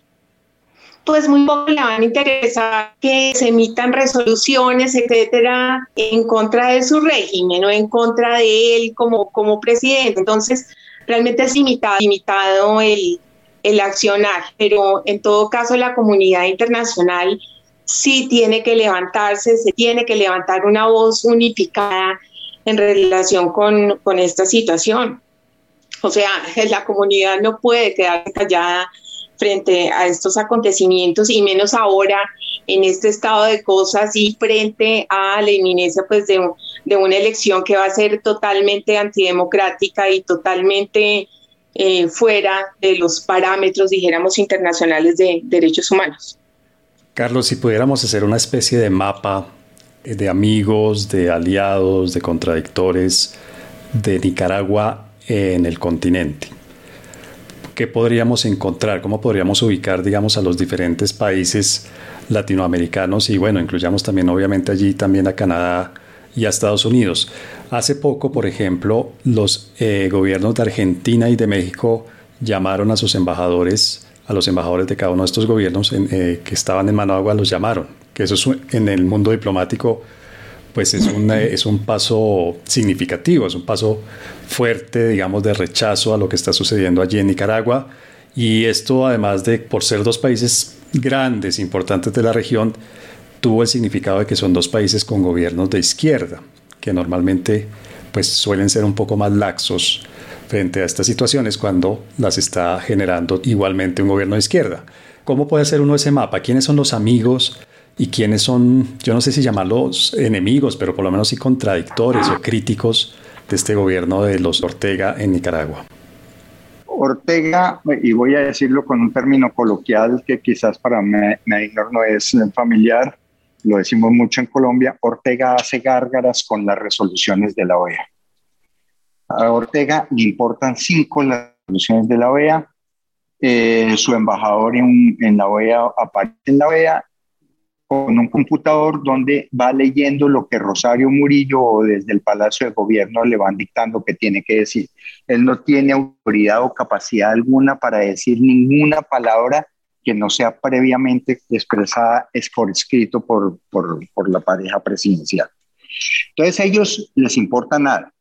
pues muy poco le van a interesar que se emitan resoluciones, etcétera, en contra de su régimen o en contra de él como, como presidente. Entonces, realmente es limitado, limitado el, el accionar, pero en todo caso la comunidad internacional sí tiene que levantarse, se tiene que levantar una voz unificada en relación con, con esta situación. O sea, [laughs] la comunidad no puede quedar callada frente a estos acontecimientos y menos ahora en este estado de cosas y frente a la inminencia pues de, de una elección que va a ser totalmente antidemocrática y totalmente eh, fuera de los parámetros, dijéramos, internacionales de derechos humanos. Carlos, si pudiéramos hacer una especie de mapa eh, de amigos, de aliados, de contradictores de Nicaragua en el continente. ¿Qué podríamos encontrar? ¿Cómo podríamos ubicar, digamos, a los diferentes países latinoamericanos? Y bueno, incluyamos también, obviamente, allí también a Canadá y a Estados Unidos. Hace poco, por ejemplo, los eh, gobiernos de Argentina y de México llamaron a sus embajadores, a los embajadores de cada uno de estos gobiernos eh, que estaban en Managua, los llamaron. Que eso es, en el mundo diplomático, pues es un, eh, es un paso significativo, es un paso fuerte, digamos, de rechazo a lo que está sucediendo allí en Nicaragua. Y esto, además de por ser dos países grandes, importantes de la región, tuvo el significado de que son dos países con gobiernos de izquierda, que normalmente pues suelen ser un poco más laxos frente a estas situaciones cuando las está generando igualmente un gobierno de izquierda. ¿Cómo puede hacer uno ese mapa? ¿Quiénes son los amigos y quiénes son, yo no sé si llamarlos enemigos, pero por lo menos sí contradictores o críticos de este gobierno de los Ortega en Nicaragua? Ortega, y voy a decirlo con un término coloquial que quizás para mí no es familiar, lo decimos mucho en Colombia, Ortega hace gárgaras con las resoluciones de la OEA. A Ortega le importan cinco las resoluciones de la OEA, eh, su embajador en, en, la OEA aparece en la OEA con un computador donde va leyendo lo que Rosario Murillo desde el Palacio de Gobierno le van dictando que tiene que decir. Él no tiene autoridad o capacidad alguna para decir ninguna palabra que no sea previamente expresada es por escrito por, por, por la pareja presidencial. Entonces a ellos les importa nada.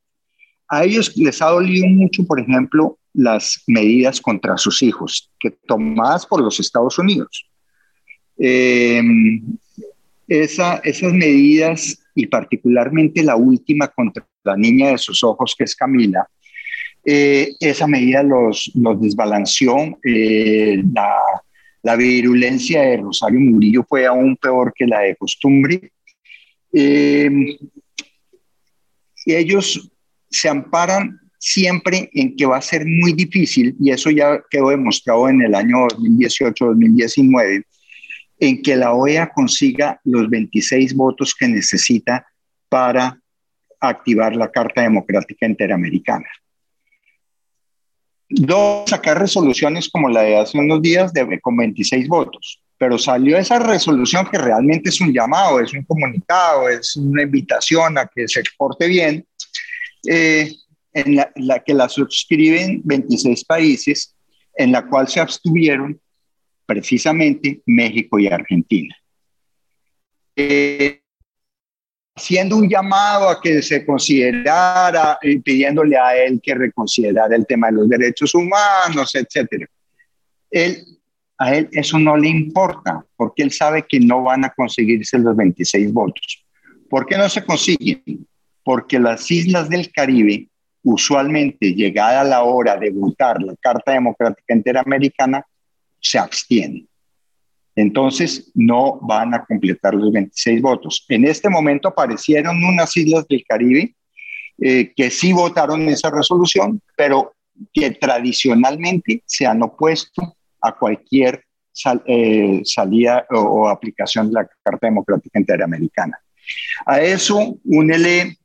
A ellos les ha dolido mucho, por ejemplo, las medidas contra sus hijos, que tomadas por los Estados Unidos. Eh, esa, esas medidas, y particularmente la última contra la niña de sus ojos, que es Camila, eh, esa medida los, los desbalanceó. Eh, la, la virulencia de Rosario Murillo fue aún peor que la de costumbre. Eh, ellos se amparan siempre en que va a ser muy difícil, y eso ya quedó demostrado en el año 2018-2019, en que la OEA consiga los 26 votos que necesita para activar la Carta Democrática Interamericana. Dos, sacar resoluciones como la de hace unos días de, con 26 votos, pero salió esa resolución que realmente es un llamado, es un comunicado, es una invitación a que se exporte bien, eh, en la, que la suscriben 26 países, en la cual se abstuvieron precisamente México y Argentina. Eh, haciendo un llamado a que se considerara, eh, pidiéndole a él que reconsiderara el tema de los derechos humanos, etcétera. Él, a él eso no le importa, porque él sabe que no van a conseguirse los 26 votos. ¿Por qué no se consiguen? Porque las islas del Caribe, usualmente llegada la hora de votar la Carta Democrática Interamericana, se abstienen entonces no van a completar los 26 votos. En este momento aparecieron unas islas del Caribe eh, que sí votaron esa resolución, pero que tradicionalmente se han opuesto a cualquier eh, salida o, aplicación de la Carta Democrática Interamericana. A eso únele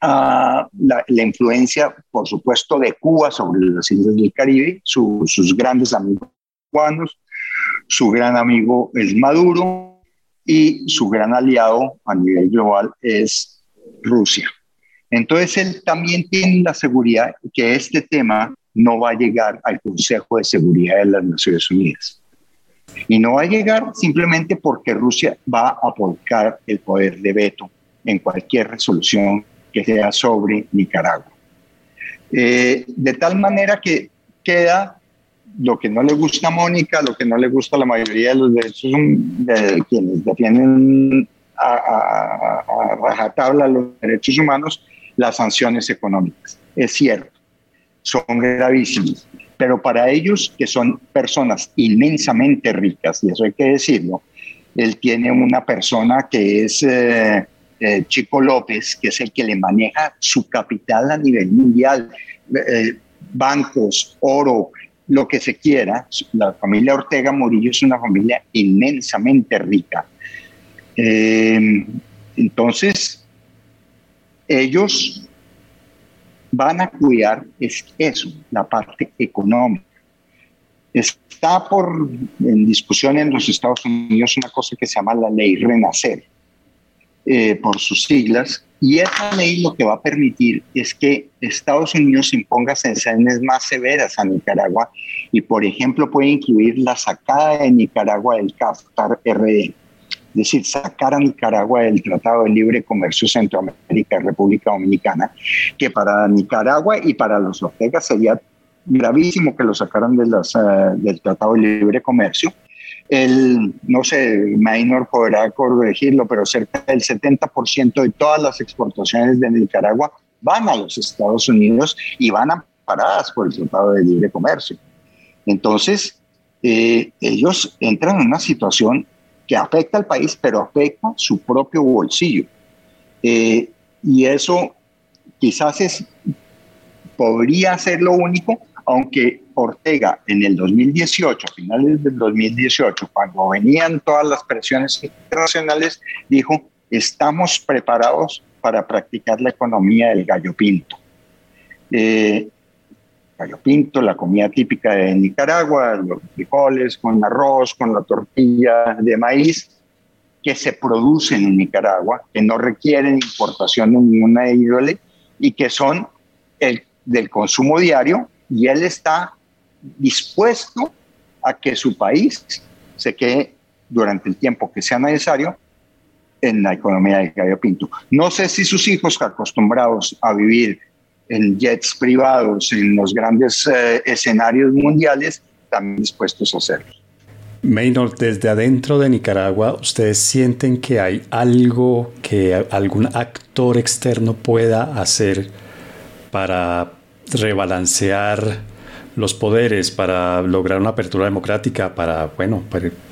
la, influencia, por supuesto, de Cuba sobre las islas del Caribe, sus grandes amigos cubanos, su gran amigo es Maduro y su gran aliado a nivel global es Rusia. Entonces él también tiene la seguridad que este tema no va a llegar al Consejo de Seguridad de las Naciones Unidas. Y no va a llegar simplemente porque Rusia va a apoyar el poder de veto en cualquier resolución que sea sobre Nicaragua. Eh, de tal manera que queda lo que no le gusta a Mónica, lo que no le gusta a la mayoría de los derechos de quienes defienden a, a rajatabla los derechos humanos, las sanciones económicas. Es cierto, son gravísimas, pero para ellos, que son personas inmensamente ricas, y eso hay que decirlo, él tiene una persona que es eh, eh, Chico López, que es el que le maneja su capital a nivel mundial, eh, bancos, oro, lo que se quiera. La familia Ortega Murillo es una familia inmensamente rica. entonces, ellos van a cuidar es eso, la parte económica. Está por en discusión en los Estados Unidos una cosa que se llama la ley Renacer, eh, por sus siglas, y esa ley lo que va a permitir es que Estados Unidos imponga sanciones más severas a Nicaragua y, por ejemplo, puede incluir la sacada de Nicaragua del CAFTAR RD es decir, sacar a Nicaragua del Tratado de Libre Comercio Centroamérica República Dominicana, que para Nicaragua y para los Ortega sería gravísimo que lo sacaran de las, eh, del Tratado de Libre Comercio. El, no sé, Maynor podrá corregirlo, pero cerca del 70% de todas las exportaciones de Nicaragua van a los Estados Unidos y van amparadas por el Tratado de Libre Comercio. Entonces, eh, ellos entran en una situación que afecta al país, pero afecta su propio bolsillo. Eh, y eso quizás es, podría ser lo único, aunque Ortega en el 2018, a finales del 2018, cuando venían todas las presiones internacionales, dijo, estamos preparados para practicar la economía del gallo pinto. Eh, gallo pinto, la comida típica de Nicaragua, los frijoles con arroz, con la tortilla de maíz que se producen en Nicaragua, que no requieren importación de ninguna índole y que son el, del consumo diario y él está dispuesto a que su país se quede durante el tiempo que sea necesario en la economía del gallo pinto. No sé si sus hijos acostumbrados a vivir en jets privados, en los grandes eh, escenarios mundiales, están dispuestos a hacerlo. Maynard, desde adentro de Nicaragua, ¿ustedes sienten que hay algo que algún actor externo pueda hacer para rebalancear los poderes, para lograr una apertura democrática, para, bueno,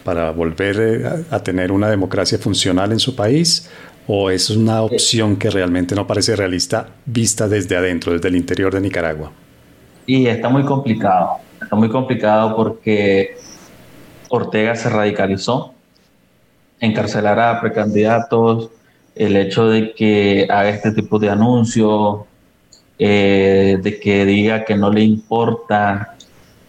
para, volver eh, a tener una democracia funcional en su país? ¿O es una opción que realmente no parece realista vista desde adentro, desde el interior de Nicaragua? Y está muy complicado. Está muy complicado porque Ortega se radicalizó, encarcelar a precandidatos, el hecho de que haga este tipo de anuncios, eh, de que diga que no le importan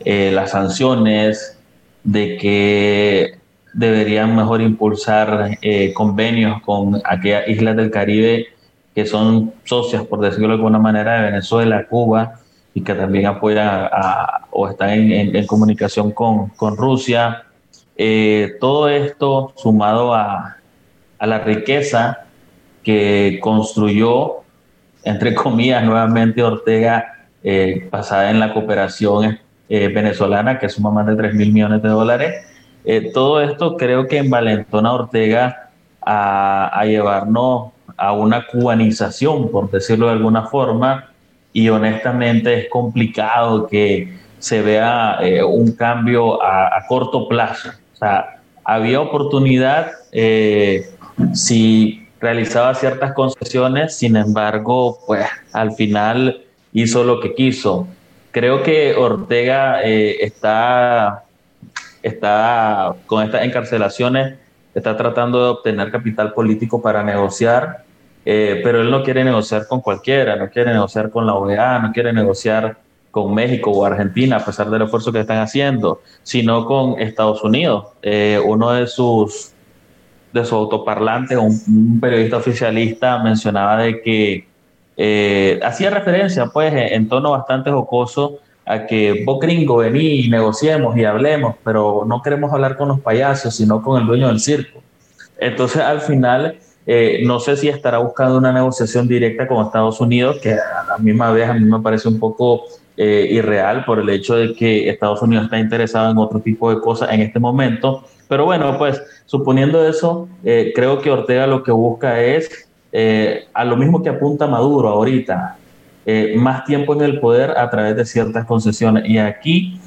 eh, las sanciones, de que deberían mejor impulsar eh, convenios con aquellas islas del Caribe que son socias, por decirlo de alguna manera, de Venezuela, Cuba, y que también apoyan o están en, comunicación con, con Rusia. Todo esto sumado a, a, la riqueza que construyó, entre comillas, nuevamente Ortega, eh, basada en la cooperación venezolana, que suma más de 3 mil millones de dólares, eh, todo esto creo que envalentona a Ortega a, llevarnos a una cubanización, por decirlo de alguna forma, y honestamente es complicado que se vea eh, un cambio a, corto plazo. O sea, había oportunidad eh, si realizaba ciertas concesiones, sin embargo, pues al final hizo lo que quiso. Creo que Ortega está está con estas encarcelaciones, está tratando de obtener capital político para negociar, eh, pero él no quiere negociar con cualquiera, no quiere negociar con la OEA, no quiere negociar con México o Argentina, a pesar del esfuerzo que están haciendo, sino con Estados Unidos. Eh, uno de sus, de sus autoparlantes, un, periodista oficialista, mencionaba de que eh, hacía referencia, pues, en, tono bastante jocoso, a que vos gringo vení y negociemos y hablemos, pero no queremos hablar con los payasos, sino con el dueño del circo. Entonces, al final, eh, no sé si estará buscando una negociación directa con Estados Unidos, que a la misma vez a mí me parece un poco eh, irreal por el hecho de que Estados Unidos está interesado en otro tipo de cosas en este momento. Pero bueno, pues suponiendo eso, eh, creo que Ortega lo que busca es, eh, a lo mismo que apunta Maduro ahorita, más tiempo en el poder a través de ciertas concesiones. Y aquí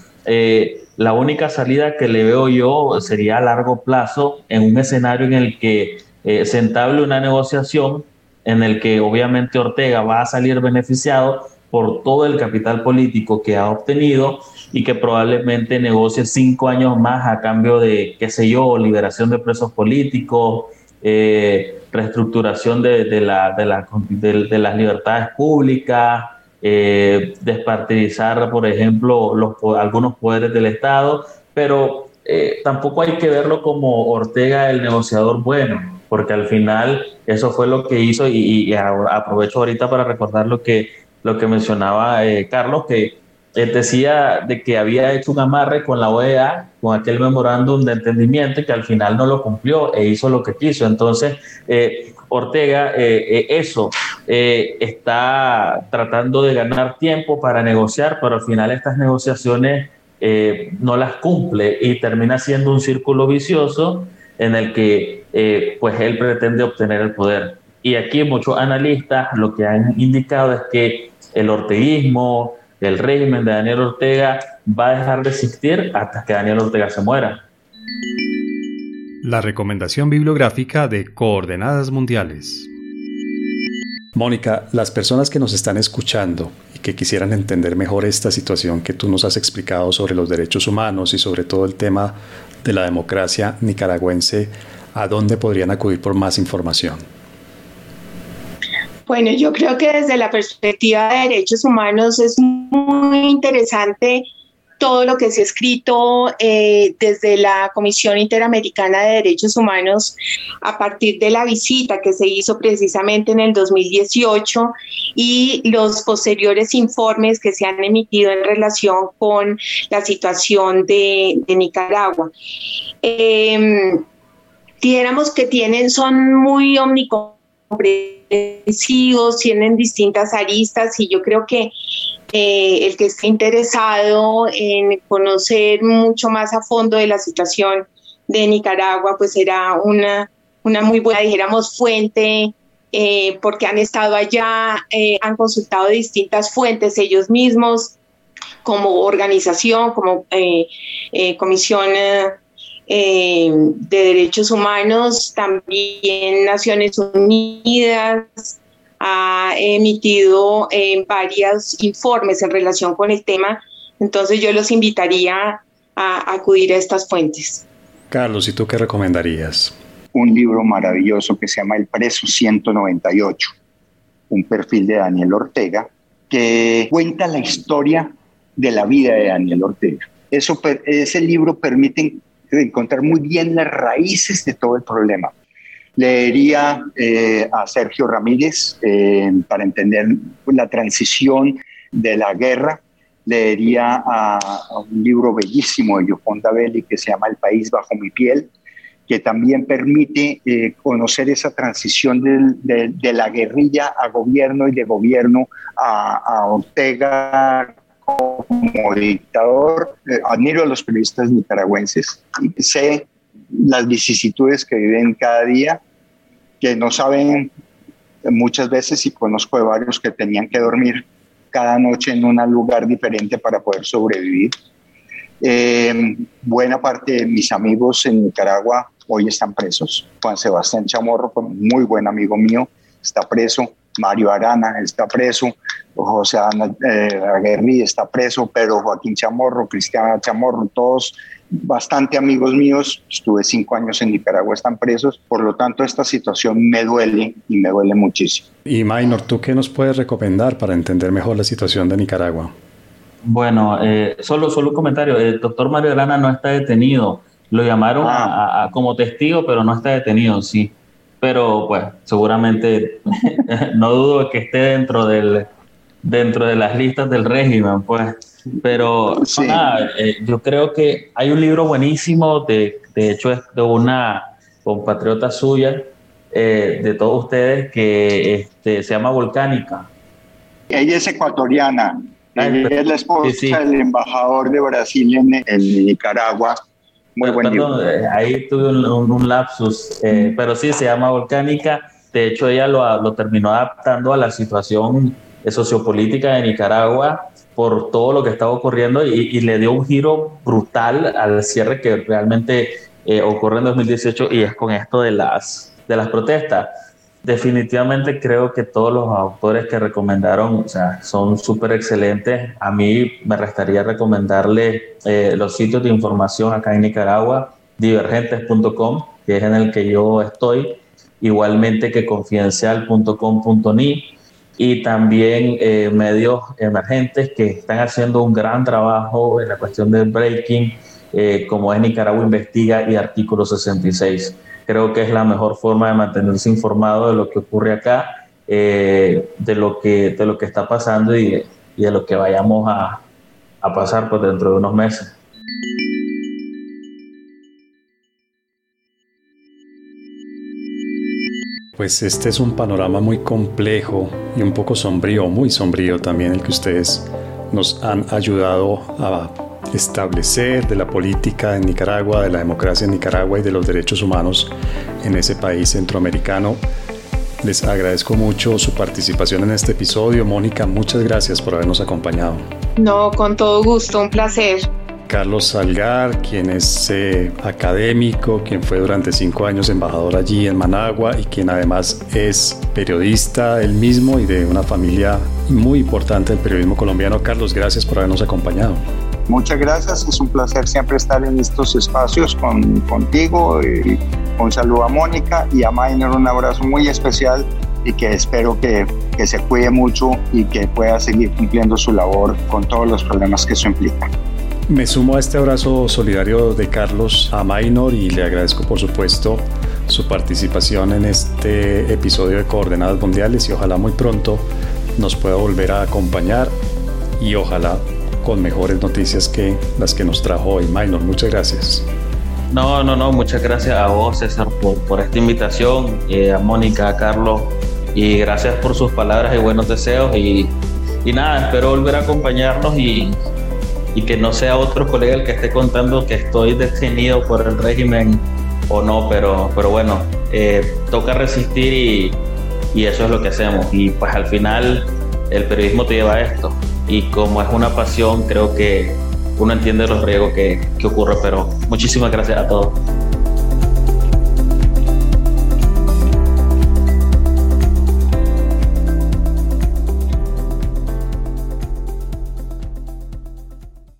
la única salida que le veo yo sería a largo plazo en un escenario en el que se entable una negociación en el que obviamente Ortega va a salir beneficiado, por todo el capital político que ha obtenido y que probablemente negocie cinco años más a cambio de, qué sé yo, liberación de presos políticos, eh, reestructuración de, de, la, de, la, de, las libertades públicas, eh, despartidizar, por ejemplo, los, algunos poderes del Estado, pero eh, tampoco hay que verlo como Ortega el negociador bueno, porque al final eso fue lo que hizo y, y aprovecho ahorita para recordar lo que lo que mencionaba eh, Carlos, que él decía de que había hecho un amarre con la OEA, con aquel memorándum de entendimiento, que al final no lo cumplió e hizo lo que quiso. Entonces, eh, Ortega, eh, eso está tratando de ganar tiempo para negociar, pero al final estas negociaciones no las cumple y termina siendo un círculo vicioso en el que pues él pretende obtener el poder. Y aquí muchos analistas lo que han indicado es que el orteguismo, el régimen de Daniel Ortega va a dejar de existir hasta que Daniel Ortega se muera. La recomendación bibliográfica de Coordenadas Mundiales. Mónica, las personas que nos están escuchando y que quisieran entender mejor esta situación que tú nos has explicado sobre los derechos humanos y sobre todo el tema de la democracia nicaragüense, ¿a dónde podrían acudir por más información? Bueno, yo creo que desde la perspectiva de derechos humanos es muy interesante todo lo que se ha escrito eh, desde la Comisión Interamericana de Derechos Humanos a partir de la visita que se hizo precisamente en el 2018 y los posteriores informes que se han emitido en relación con la situación de, Nicaragua. Eh, que tienen, son muy omnicomprensibles tienen distintas aristas y yo creo que eh, el que esté interesado en conocer mucho más a fondo de la situación de Nicaragua, pues será una, una muy buena, dijéramos, fuente, eh, porque han estado allá, eh, han consultado distintas fuentes ellos mismos, como organización, como comisión eh, de Derechos Humanos, también Naciones Unidas ha emitido eh, varios informes en relación con el tema, entonces yo los invitaría a acudir a estas fuentes. Carlos, ¿y tú qué recomendarías? Un libro maravilloso que se llama El Preso 198, un perfil de Daniel Ortega, que cuenta la historia de la vida de Daniel Ortega. Eso, ese libro permite encontrar muy bien las raíces de todo el problema. Leería eh, a Sergio Ramírez eh, para entender la transición de la guerra. Leería a, un libro bellísimo de Yoconda Belli que se llama El país bajo mi piel, que también permite eh, conocer esa transición de, la guerrilla a gobierno y de gobierno a, a Ortega como dictador, eh, admiro a los periodistas nicaragüenses y sé las vicisitudes que viven cada día, que no saben muchas veces y conozco de varios que tenían que dormir cada noche en un lugar diferente para poder sobrevivir. Eh, buena parte de mis amigos en Nicaragua hoy están presos. Juan Sebastián Chamorro, muy buen amigo mío, está preso. Mario Arana está preso, José Ana eh, está preso, pero Joaquín Chamorro, Cristiana Chamorro, todos bastante amigos míos, estuve cinco años en Nicaragua, están presos, por lo tanto esta situación me duele y me duele muchísimo. Y Maynor, ¿tú qué nos puedes recomendar para entender mejor la situación de Nicaragua? Bueno, eh, solo, solo un comentario, el doctor Mario Arana no está detenido, lo llamaron ah. como testigo, pero no está detenido, sí. Pero pues seguramente [laughs] no dudo que esté dentro del dentro de las listas del régimen, pues. Pero eh, yo creo que hay un libro buenísimo, de, de hecho es de una compatriota suya, eh, de todos ustedes, que este, se llama Volcánica. Ella es ecuatoriana, ella es la esposa del embajador de Brasil en, en Nicaragua muy buen eh, ahí tuve un, lapsus, eh, pero sí se llama Volcánica. De hecho, ella lo, lo terminó adaptando a la situación sociopolítica de Nicaragua por todo lo que estaba ocurriendo y, le dio un giro brutal al cierre que realmente eh, ocurre en 2018 y es con esto de las, de las protestas definitivamente creo que todos los autores que recomendaron o sea, son súper excelentes. A mí me restaría recomendarle eh, los sitios de información acá en Nicaragua, divergentes.com, que es en el que yo estoy, igualmente que confidencial.com.ni y también eh, medios emergentes que están haciendo un gran trabajo en la cuestión del breaking, eh, como es Nicaragua Investiga y Artículo 66 creo que es la mejor forma de mantenerse informado de lo que ocurre acá, eh, de, lo que, de lo que está pasando y, de lo que vayamos a, a pasar pues, dentro de unos meses. Pues este es un panorama muy complejo y un poco sombrío, muy sombrío también el que ustedes nos han ayudado a establecer de la política en Nicaragua, de la democracia en Nicaragua y de los derechos humanos en ese país centroamericano. Les agradezco mucho su participación en este episodio. Mónica, muchas gracias por habernos acompañado. No, con todo gusto, un placer. Carlos Salgar, quien es eh, académico, quien fue durante cinco años embajador allí en Managua y quien además es periodista él mismo y de una familia muy importante del periodismo colombiano. Carlos, gracias por habernos acompañado. Muchas gracias, es un placer siempre estar en estos espacios con, contigo. Y un saludo a Mónica y a Maynor, un abrazo muy especial y que espero que, que, se cuide mucho y que pueda seguir cumpliendo su labor con todos los problemas que eso implica. Me sumo a este abrazo solidario de Carlos a Maynor y le agradezco por supuesto su participación en este episodio de Coordenadas Mundiales y ojalá muy pronto nos pueda volver a acompañar y ojalá con mejores noticias que las que nos trajo hoy. Minor, muchas gracias. No, no, no, muchas gracias a vos, César, por, por esta invitación, eh, a Mónica, a Carlos, y gracias por sus palabras y buenos deseos. Y, y nada, espero volver a acompañarnos y, y, que no sea otro colega el que esté contando que estoy detenido por el régimen o no, pero, pero bueno, eh, toca resistir y, y eso es lo que hacemos. Y pues al final el periodismo te lleva a esto y como es una pasión, creo que uno entiende los riesgos que, que ocurre, pero muchísimas gracias a todos.